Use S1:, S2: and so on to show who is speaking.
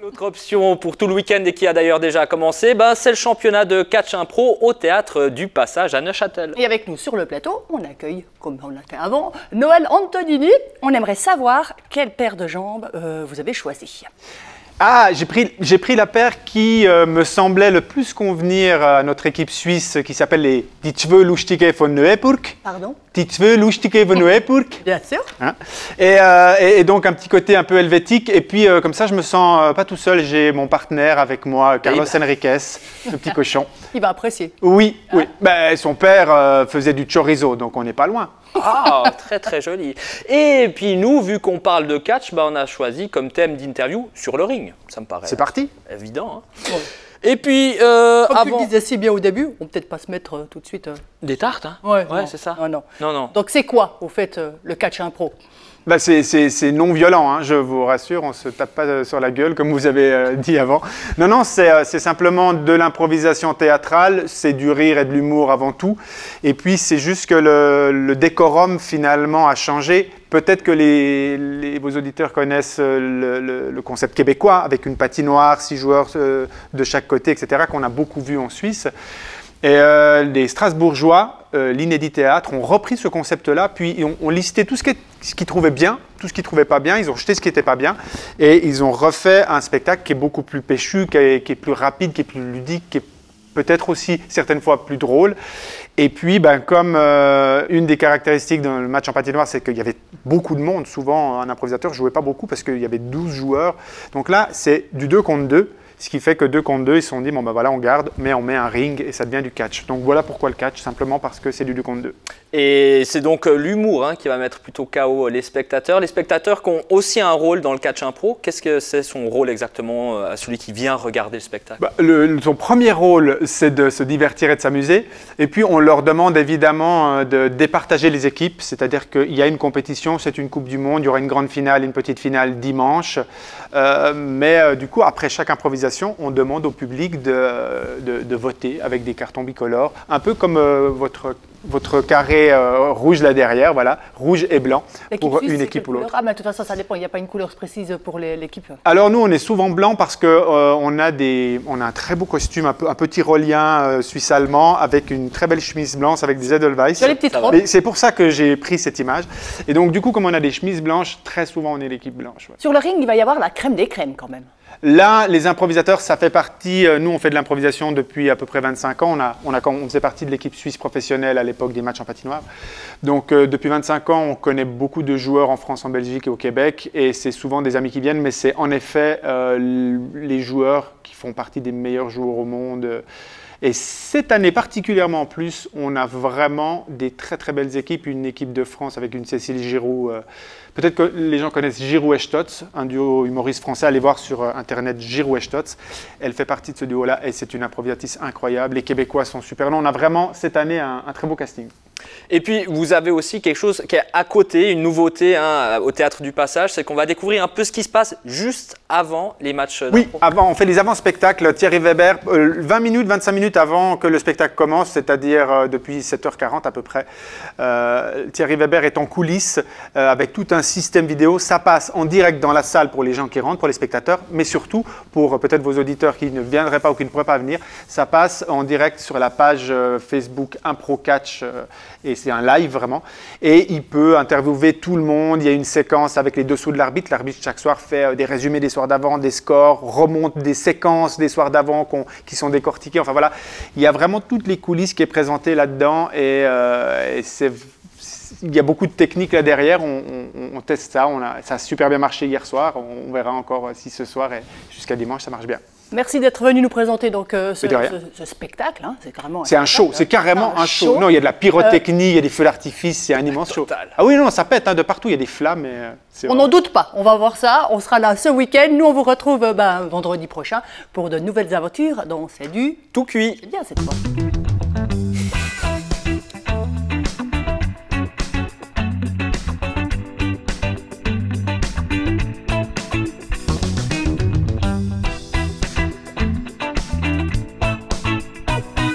S1: L'autre option pour tout le week-end et qui a d'ailleurs déjà commencé, ben, c'est le championnat de catch impro au théâtre du Passage à Neuchâtel.
S2: Et avec nous sur le plateau, on accueille, comme on l'a fait avant, Noël Antonini. On aimerait savoir quelle paire de jambes euh, vous avez choisi.
S3: Ah, j'ai pris, j'ai pris la paire qui euh, me semblait le plus convenir à notre équipe suisse qui s'appelle les Die Twee Lustige von Neuburg.
S2: Pardon?
S3: Die Twee Lustige von Neuburg.
S2: Bien sûr.
S3: Hein? Et, euh, et- et donc un petit côté un peu helvétique. Et puis euh, comme ça, je me sens euh, pas tout seul. J'ai mon partenaire avec moi, Carlos
S1: Eh ben.
S3: Enriquez, le petit cochon.
S2: Il va apprécier.
S3: Oui, oui. Ben, son père euh, faisait du chorizo, donc on n'est pas loin.
S1: Ah, très très joli. Et puis nous, vu qu'on parle de catch, ben, on a choisi comme thème d'interview sur le ring. Ça me paraît
S3: C'est parti.
S1: évident. hein. Et puis, euh,
S2: Comme tu
S1: avant...
S2: le disais si bien au début, on peut peut-être pas se mettre euh, tout de suite. euh,
S1: Des tartes, hein
S2: Ouais,
S1: c'est ça.
S2: Non, non.
S1: Non, non.
S2: Donc c'est quoi, au fait, euh, le catch impro?
S3: Bah, c'est- non violent, hein, je vous rassure, on se tape pas euh, sur la gueule comme vous avez euh, dit avant. Non, non, c'est euh, c'est simplement de l'improvisation théâtrale, c'est du rire et de l'humour avant tout. Et puis c'est juste que le, décorum finalement a changé. Peut-être que les, vos auditeurs connaissent le, concept québécois avec une patinoire, six joueurs de chaque côté, etc., qu'on a beaucoup vu en Suisse. Et les Strasbourgeois, l'Inédit Théâtre, ont repris ce concept-là, puis ont, ont listé tout ce qui- ce qu'ils trouvaient bien, tout ce qu'ils trouvaient pas bien, ils ont jeté ce qui n'était pas bien, et ils ont refait un spectacle qui est beaucoup plus péchu, qui est, plus rapide, qui est plus ludique, qui est peut-être aussi certaines fois plus drôle. Et puis, ben, comme euh, une des caractéristiques dans le match en patinoire, c'est qu'il y avait beaucoup de monde. Souvent, un improvisateur ne jouait pas beaucoup parce qu'il y avait 12 joueurs. Donc là, c'est du 2 contre 2. Ce qui fait que 2 contre 2, ils se sont dit, bon ben voilà, on garde, mais on met un ring et ça devient du catch. Donc voilà pourquoi le catch, simplement parce que c'est du 2 contre 2.
S1: Et c'est donc euh, l'humour hein, qui va mettre plutôt KO les spectateurs. Les spectateurs qui ont aussi un rôle dans le catch impro. Qu'est-ce que c'est son rôle exactement euh, à celui qui vient regarder le spectacle?
S3: Bah, le- son premier rôle, c'est de se divertir et de s'amuser. Et puis, on leur demande évidemment euh, de départager les équipes, c'est-à-dire qu'il y a une compétition, c'est une Coupe du Monde, il y aura une grande finale, une petite finale dimanche. Euh, mais euh, du coup, après chaque improvisation, on demande au public de, de- de voter avec des cartons bicolores, un peu comme euh, votre, votre carré euh, rouge là derrière, voilà, rouge et blanc, pour
S2: suisse,
S3: une équipe ou l'autre.
S2: Ah, mais de toute façon, ça dépend. Il n'y a pas une couleur précise pour l'équipe.
S3: Alors nous, on est souvent blanc parce que euh, on a des, on a un très beau costume, un peu, un peu tyrolien euh, suisse-allemand avec une très belle chemise blanche avec des Edelweiss.
S2: Sur les petites robes.
S3: C'est pour ça que j'ai pris cette image. Et donc du coup, comme on a des chemises blanches, très souvent on est l'équipe blanche. ouais.
S2: Sur le ring, il va y avoir la crème des crèmes quand même.
S3: Là, les improvisateurs, ça fait partie. euh, nous, on fait de l'improvisation depuis à peu près 25 ans. On, a, on, faisait partie de l'équipe suisse professionnelle à l'époque des matchs en patinoire. Donc, euh, depuis 25 ans, on connaît beaucoup de joueurs en France, en Belgique et au Québec. Et c'est souvent des amis qui viennent, mais c'est en effet euh, les joueurs font partie des meilleurs joueurs au monde. Et cette année particulièrement en plus, on a vraiment des très très belles équipes. Une équipe de France avec une Cécile Giroud. euh, Peut-être que les gens connaissent Giroud et Stotz, un duo humoriste français. Allez voir sur euh, internet Giroud et Stotz. Elle fait partie de ce duo-là et c'est une improvisatrice incroyable. Les Québécois sont super. On a vraiment cette année un très beau casting.
S1: Et puis, vous avez aussi quelque chose qui est à côté, une nouveauté hein, au Théâtre du Passage, c'est qu'on va découvrir un peu ce qui se passe juste avant les matchs
S3: Oui,
S1: d'impro.
S3: avant, on fait les avant-spectacles. Thierry Weber, euh, 20 minutes, 25 minutes avant que le spectacle commence, c'est-à-dire euh, depuis 7h40 à peu près. euh, Thierry Weber est en coulisses euh, avec tout un système vidéo. Ça passe en direct dans la salle pour les gens qui rentrent, pour les spectateurs, mais surtout pour euh, peut-être vos auditeurs qui ne viendraient pas ou qui ne pourraient pas venir. Ça passe en direct sur la page euh, Facebook Impro Catch euh, et c'est un live vraiment. Et il peut interviewer tout le monde. Il y a une séquence avec les dessous de l'arbitre. L'arbitre chaque soir fait euh, des résumés des soirs d'avant, des scores, remonte des séquences des soirs d'avant qui sont décortiquées. Enfin voilà, il y a vraiment toutes les coulisses qui est présentées là-dedans et, euh, et c'est il y a beaucoup de techniques là derrière, on teste ça, on a, ça a super bien marché hier soir, on, on verra encore euh, si ce soir et jusqu'à dimanche ça marche bien.
S2: Merci d'être venu nous présenter donc euh, ce, spectacle. hein. C'est carrément.
S3: C'est un show, c'est
S2: hein.
S3: carrément un show. Non, il y a de la pyrotechnie, il y a des feux d'artifice, c'est un immense show.
S1: Total.
S3: Ah oui, non, ça pète hein, de partout, il y a des flammes. Et, euh, c'est
S2: On n'en doute pas, on va voir ça, on sera là ce week-end. Nous, on vous retrouve euh, ben, vendredi prochain pour de nouvelles aventures dans C'est du...
S1: Tout cuit.
S2: C'est bien cette fois.